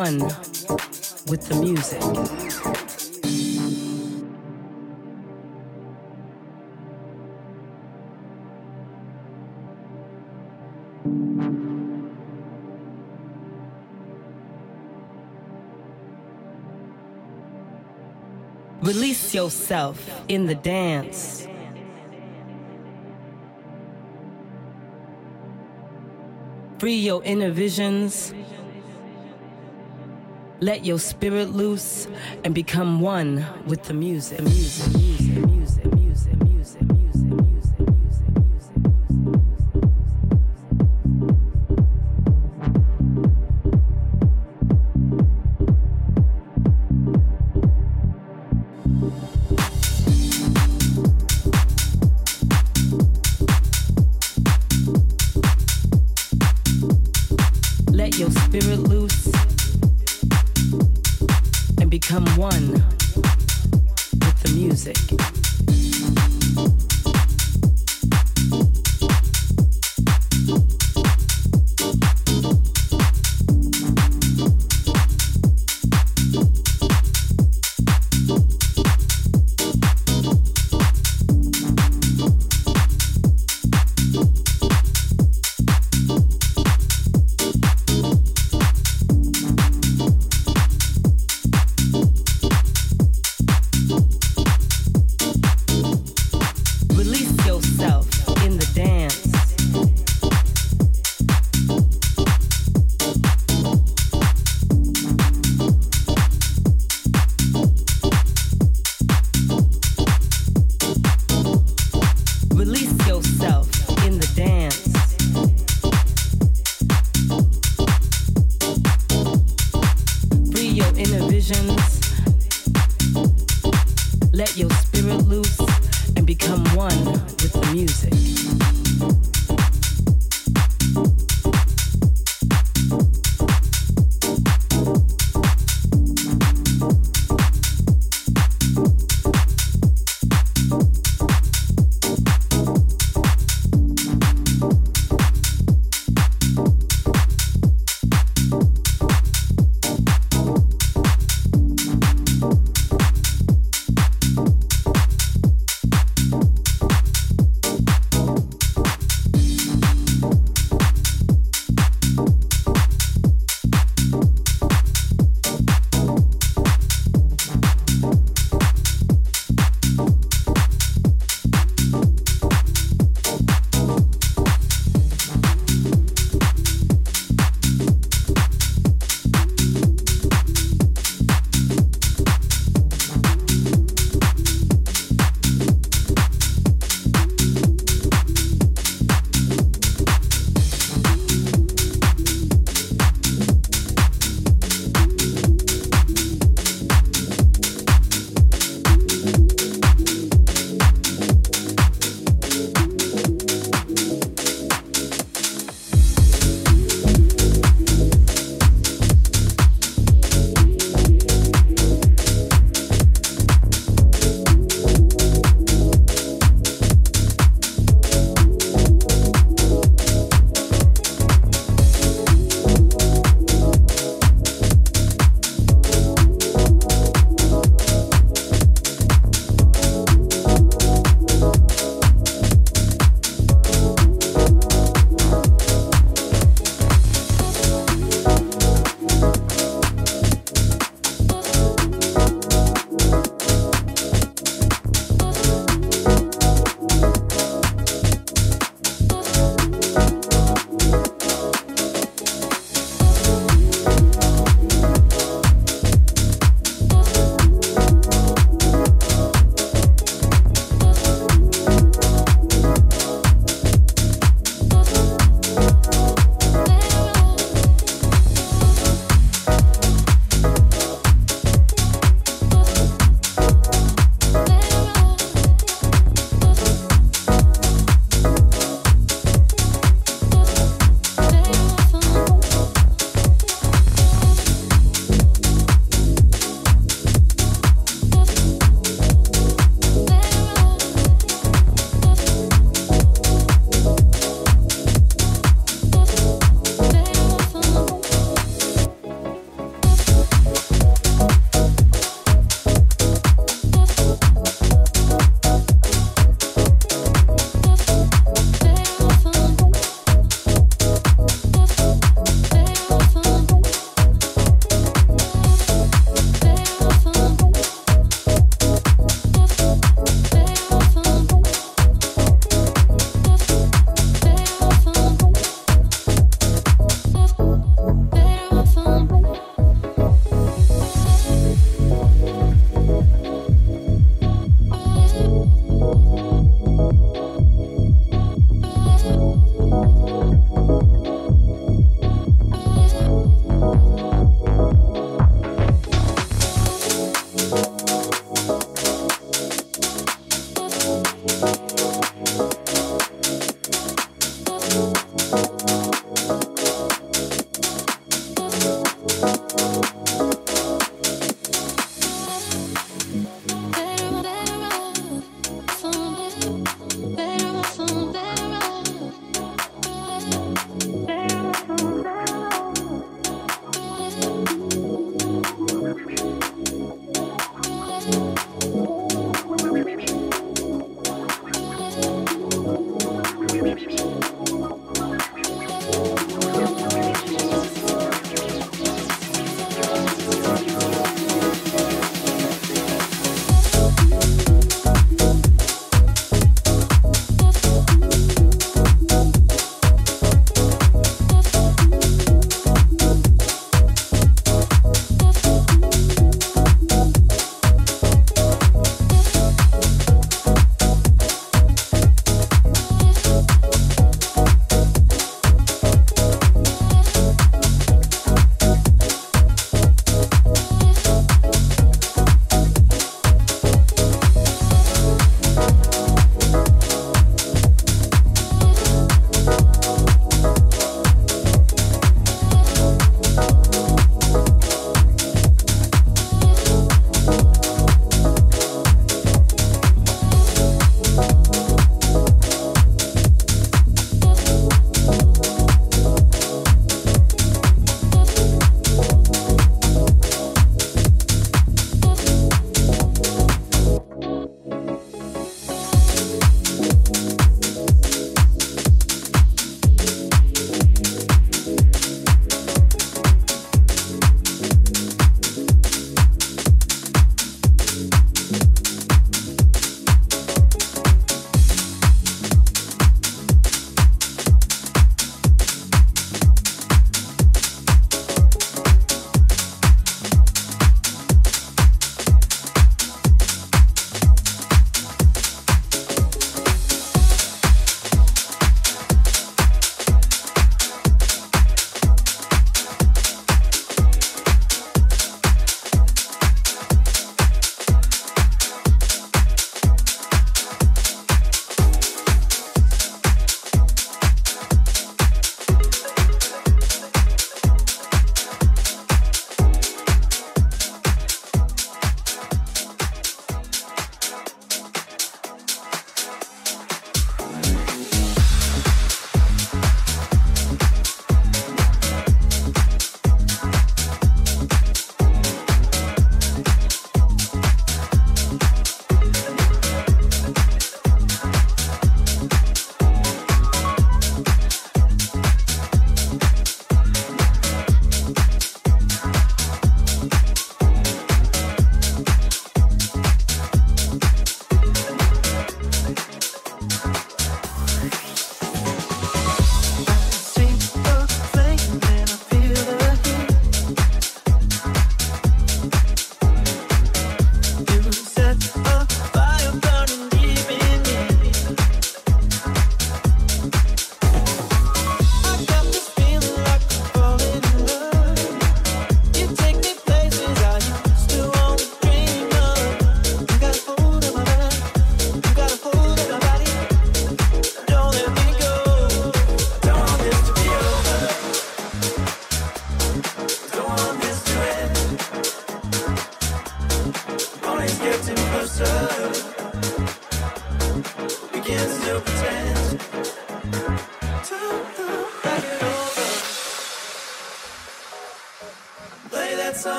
one with the music. Release yourself in the dance. Free your inner visions. Let your spirit loose and become one with the music. Music,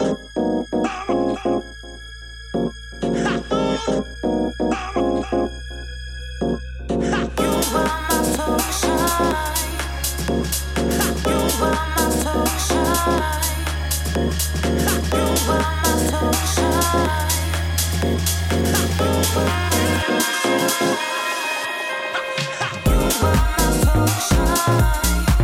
You were my sunshine.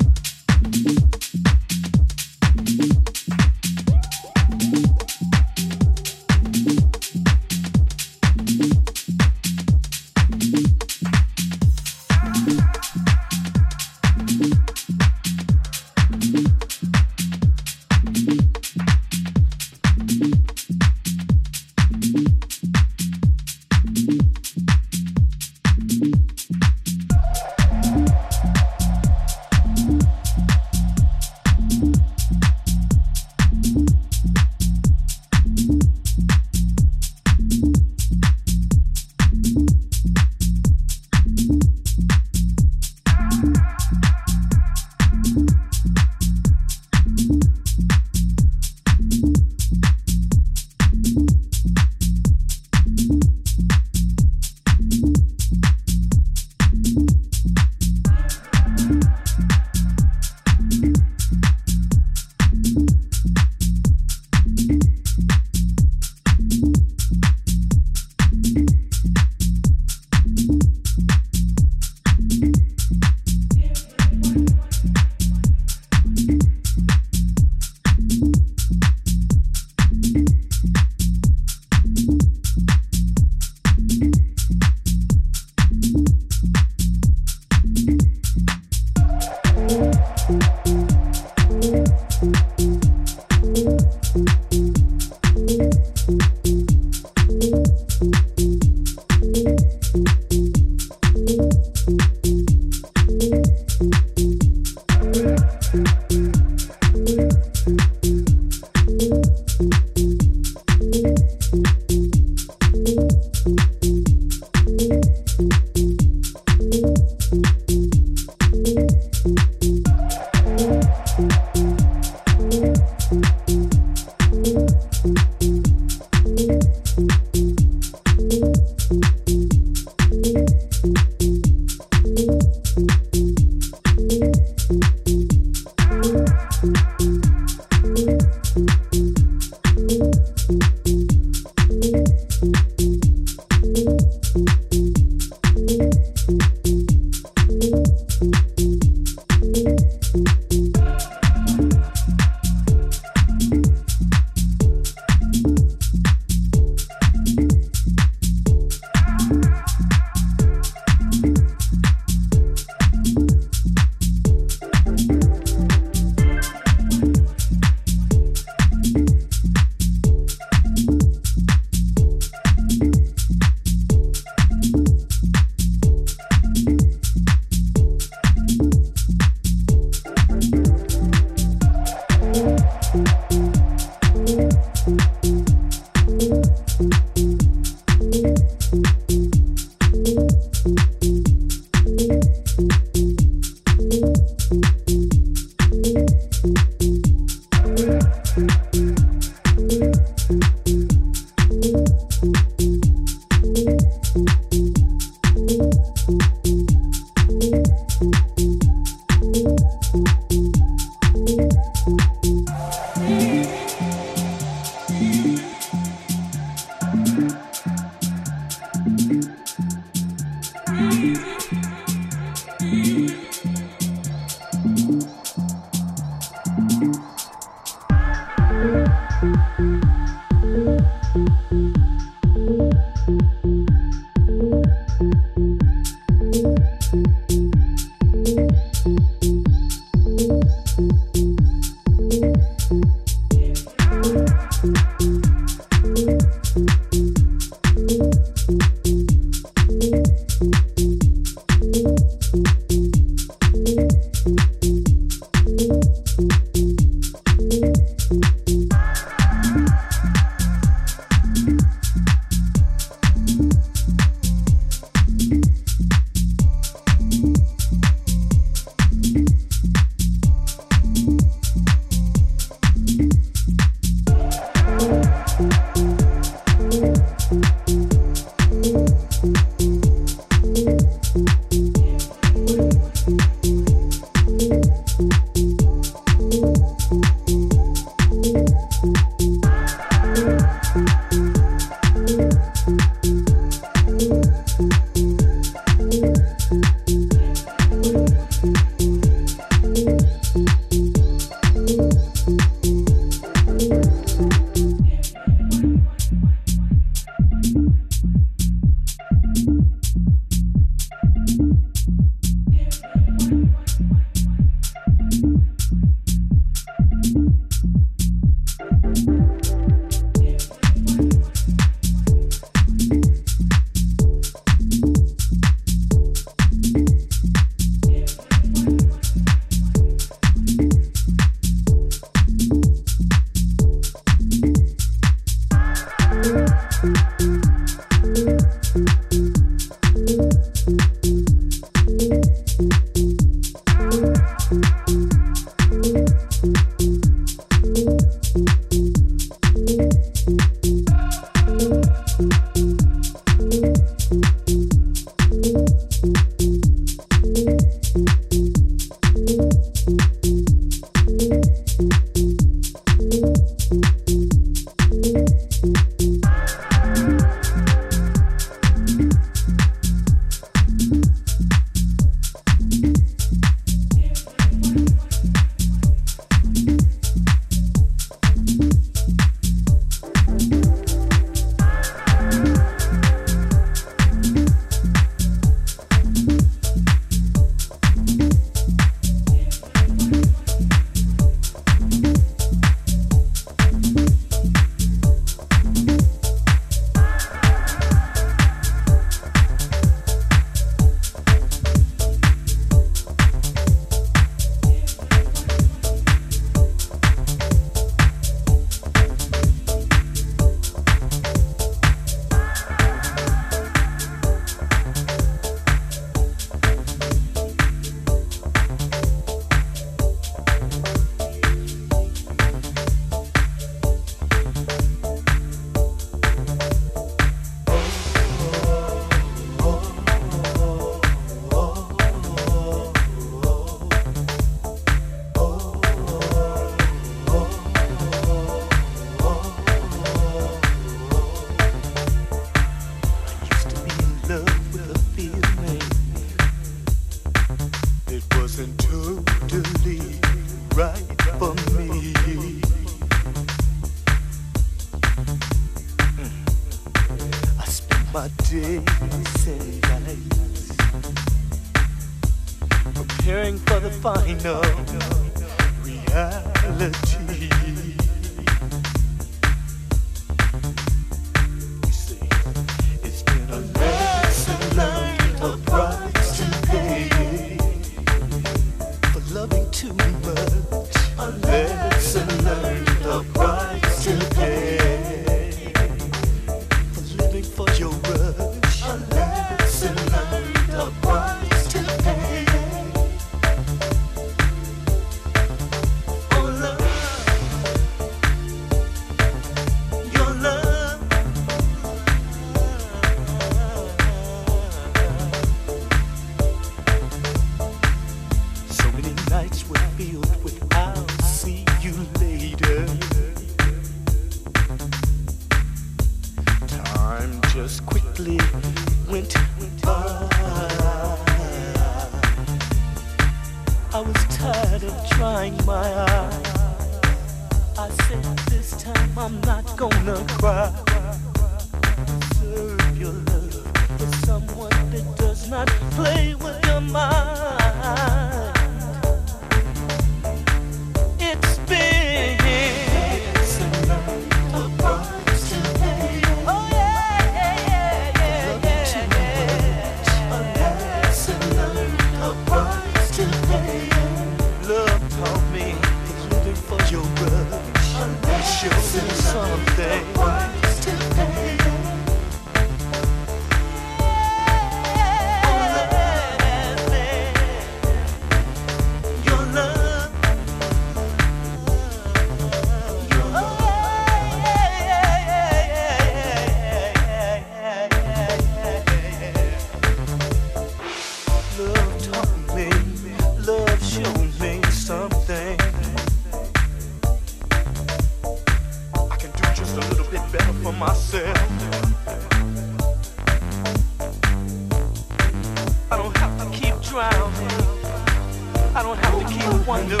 I don't have to keep wondering.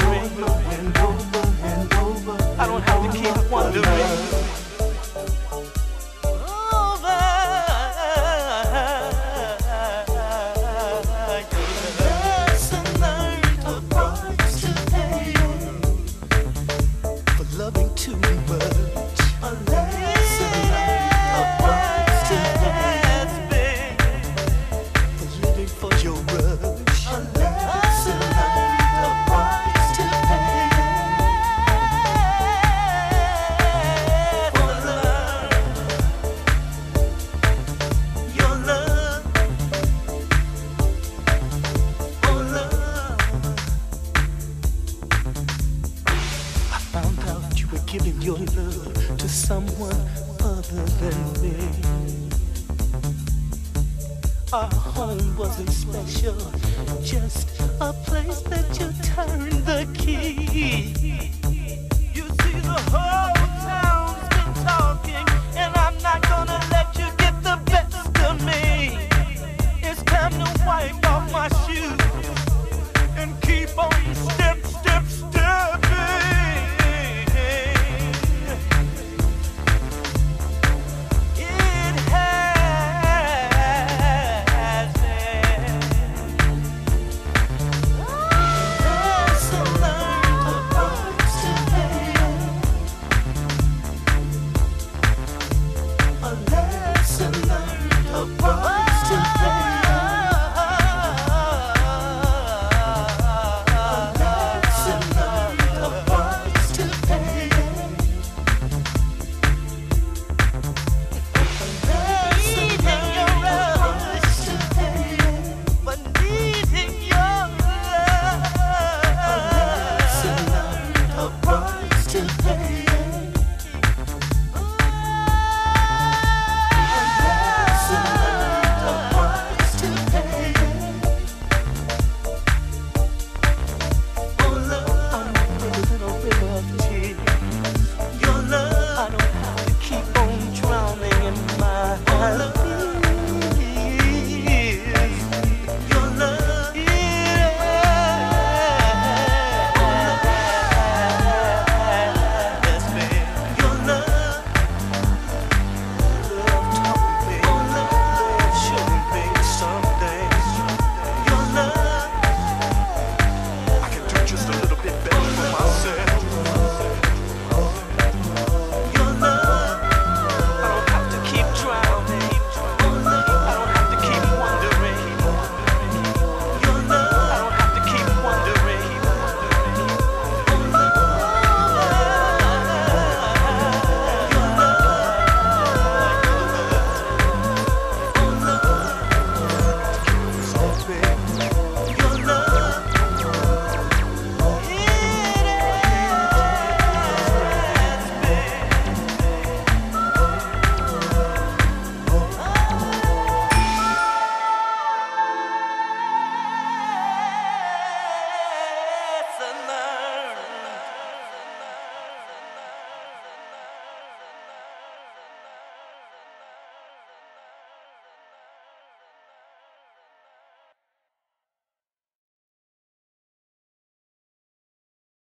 I don't have to keep wondering.